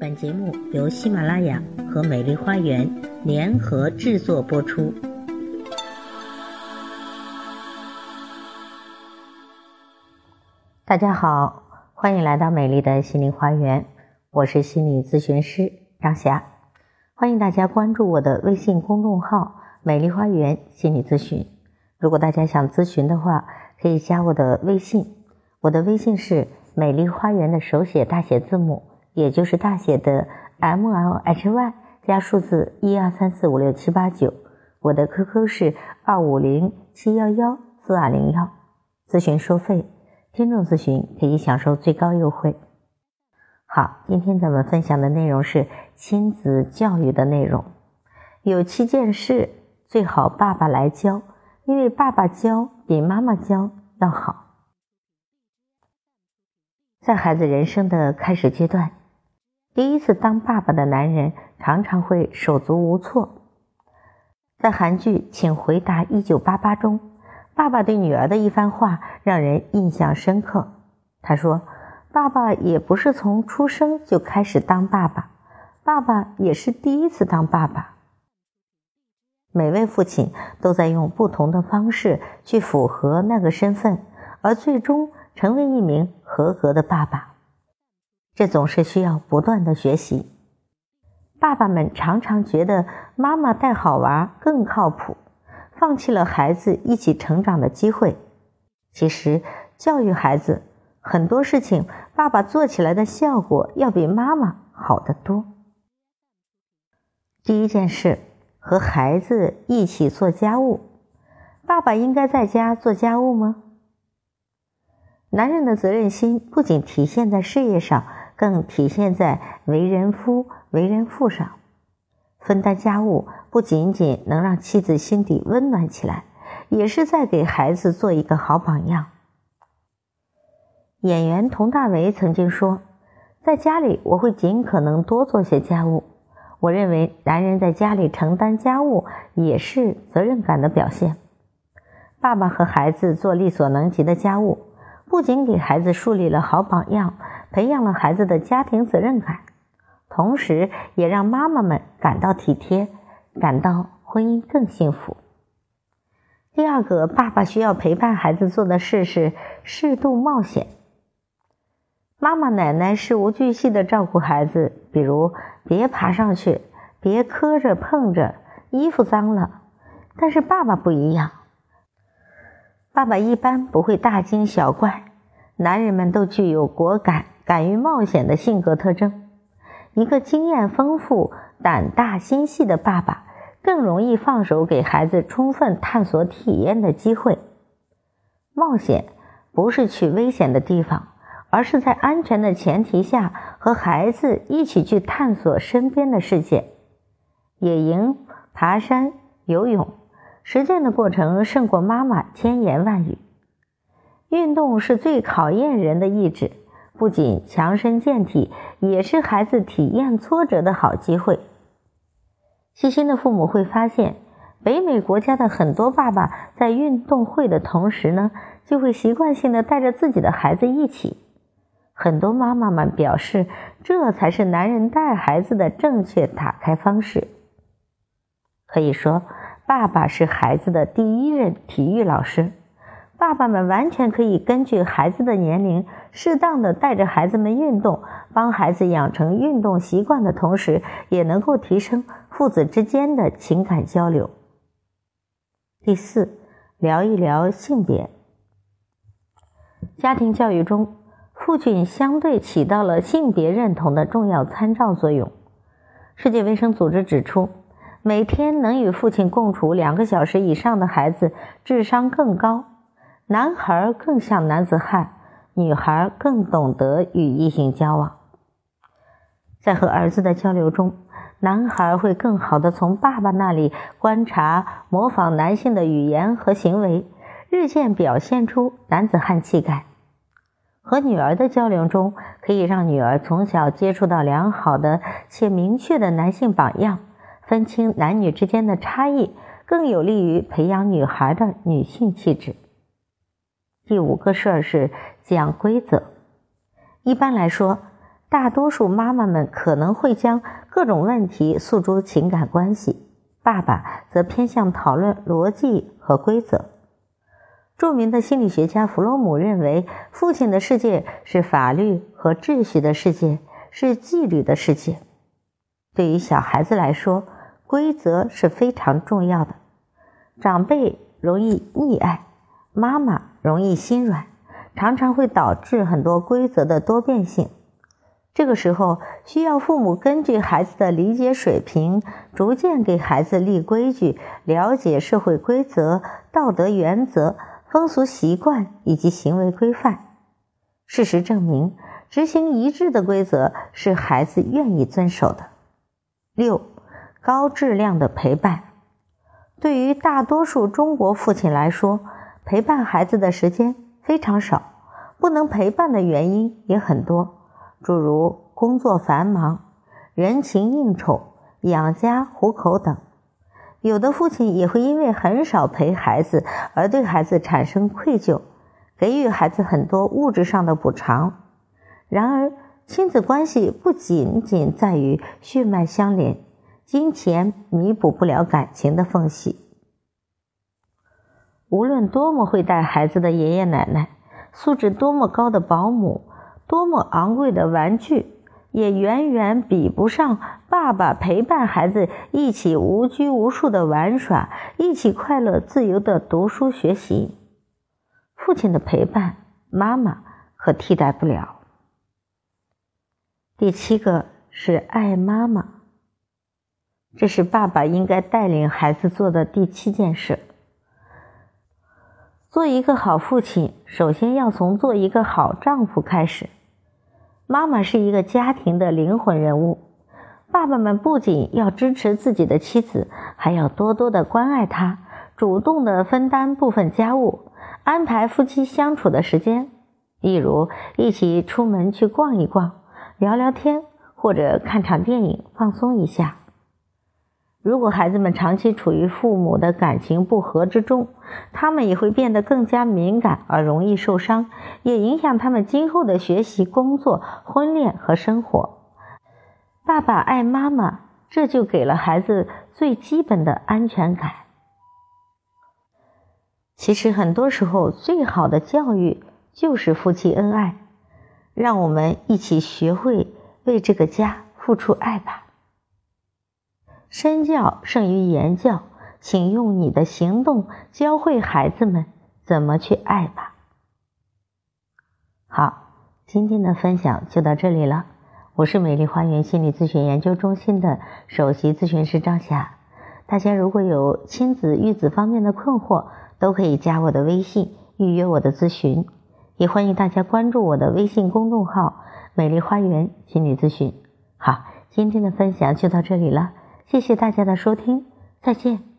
本节目由喜马拉雅和美丽花园联合制作播出。大家好，欢迎来到美丽的心灵花园，我是心理咨询师张霞，欢迎大家关注我的微信公众号“美丽花园心理咨询”。如果大家想咨询的话，可以加我的微信，我的微信是美丽花园的手写大写字母。也就是大写的 M L H Y 加数字一二三四五六七八九，我的 QQ 是二五零七幺幺四二零幺，咨询收费，听众咨询可以享受最高优惠。好，今天咱们分享的内容是亲子教育的内容，有七件事最好爸爸来教，因为爸爸教比妈妈教要好。在孩子人生的开始阶段。第一次当爸爸的男人常常会手足无措。在韩剧《请回答一九八八》中，爸爸对女儿的一番话让人印象深刻。他说：“爸爸也不是从出生就开始当爸爸，爸爸也是第一次当爸爸。每位父亲都在用不同的方式去符合那个身份，而最终成为一名合格的爸爸。”这总是需要不断的学习。爸爸们常常觉得妈妈带好娃更靠谱，放弃了孩子一起成长的机会。其实教育孩子很多事情，爸爸做起来的效果要比妈妈好得多。第一件事，和孩子一起做家务。爸爸应该在家做家务吗？男人的责任心不仅体现在事业上。更体现在为人夫、为人父上，分担家务不仅仅能让妻子心底温暖起来，也是在给孩子做一个好榜样。演员佟大为曾经说：“在家里，我会尽可能多做些家务。我认为，男人在家里承担家务也是责任感的表现。爸爸和孩子做力所能及的家务，不仅给孩子树立了好榜样。”培养了孩子的家庭责任感，同时也让妈妈们感到体贴，感到婚姻更幸福。第二个，爸爸需要陪伴孩子做的事是适度冒险。妈妈、奶奶事无巨细的照顾孩子，比如别爬上去，别磕着碰着，衣服脏了。但是爸爸不一样，爸爸一般不会大惊小怪。男人们都具有果敢。敢于冒险的性格特征，一个经验丰富、胆大心细的爸爸，更容易放手给孩子充分探索体验的机会。冒险不是去危险的地方，而是在安全的前提下和孩子一起去探索身边的世界。野营、爬山、游泳，实践的过程胜过妈妈千言万语。运动是最考验人的意志。不仅强身健体，也是孩子体验挫折的好机会。细心的父母会发现，北美国家的很多爸爸在运动会的同时呢，就会习惯性的带着自己的孩子一起。很多妈妈们表示，这才是男人带孩子的正确打开方式。可以说，爸爸是孩子的第一任体育老师。爸爸们完全可以根据孩子的年龄，适当的带着孩子们运动，帮孩子养成运动习惯的同时，也能够提升父子之间的情感交流。第四，聊一聊性别。家庭教育中，父亲相对起到了性别认同的重要参照作用。世界卫生组织指出，每天能与父亲共处两个小时以上的孩子，智商更高。男孩更像男子汉，女孩更懂得与异性交往。在和儿子的交流中，男孩会更好的从爸爸那里观察、模仿男性的语言和行为，日渐表现出男子汉气概。和女儿的交流中，可以让女儿从小接触到良好的且明确的男性榜样，分清男女之间的差异，更有利于培养女孩的女性气质。第五个事儿是讲规则。一般来说，大多数妈妈们可能会将各种问题诉诸情感关系，爸爸则偏向讨论逻辑和规则。著名的心理学家弗洛姆认为，父亲的世界是法律和秩序的世界，是纪律的世界。对于小孩子来说，规则是非常重要的。长辈容易溺爱，妈妈容易心软，常常会导致很多规则的多变性。这个时候，需要父母根据孩子的理解水平，逐渐给孩子立规矩，了解社会规则、道德原则。风俗习惯以及行为规范，事实证明，执行一致的规则是孩子愿意遵守的。六，高质量的陪伴，对于大多数中国父亲来说，陪伴孩子的时间非常少，不能陪伴的原因也很多，诸如工作繁忙、人情应酬、养家糊口等。有的父亲也会因为很少陪孩子而对孩子产生愧疚，给予孩子很多物质上的补偿。然而，亲子关系不仅仅在于血脉相连，金钱弥补不了感情的缝隙。无论多么会带孩子的爷爷奶奶，素质多么高的保姆，多么昂贵的玩具。也远远比不上爸爸陪伴孩子一起无拘无束的玩耍，一起快乐自由的读书学习。父亲的陪伴，妈妈可替代不了。第七个是爱妈妈，这是爸爸应该带领孩子做的第七件事。做一个好父亲，首先要从做一个好丈夫开始。妈妈是一个家庭的灵魂人物，爸爸们不仅要支持自己的妻子，还要多多的关爱她，主动的分担部分家务，安排夫妻相处的时间，例如一起出门去逛一逛，聊聊天，或者看场电影放松一下。如果孩子们长期处于父母的感情不和之中，他们也会变得更加敏感而容易受伤，也影响他们今后的学习、工作、婚恋和生活。爸爸爱妈妈，这就给了孩子最基本的安全感。其实很多时候，最好的教育就是夫妻恩爱。让我们一起学会为这个家付出爱吧。身教胜于言教，请用你的行动教会孩子们怎么去爱吧。好，今天的分享就到这里了。我是美丽花园心理咨询研究中心的首席咨询师张霞。大家如果有亲子育子方面的困惑，都可以加我的微信预约我的咨询。也欢迎大家关注我的微信公众号“美丽花园心理咨询”。好，今天的分享就到这里了。谢谢大家的收听，再见。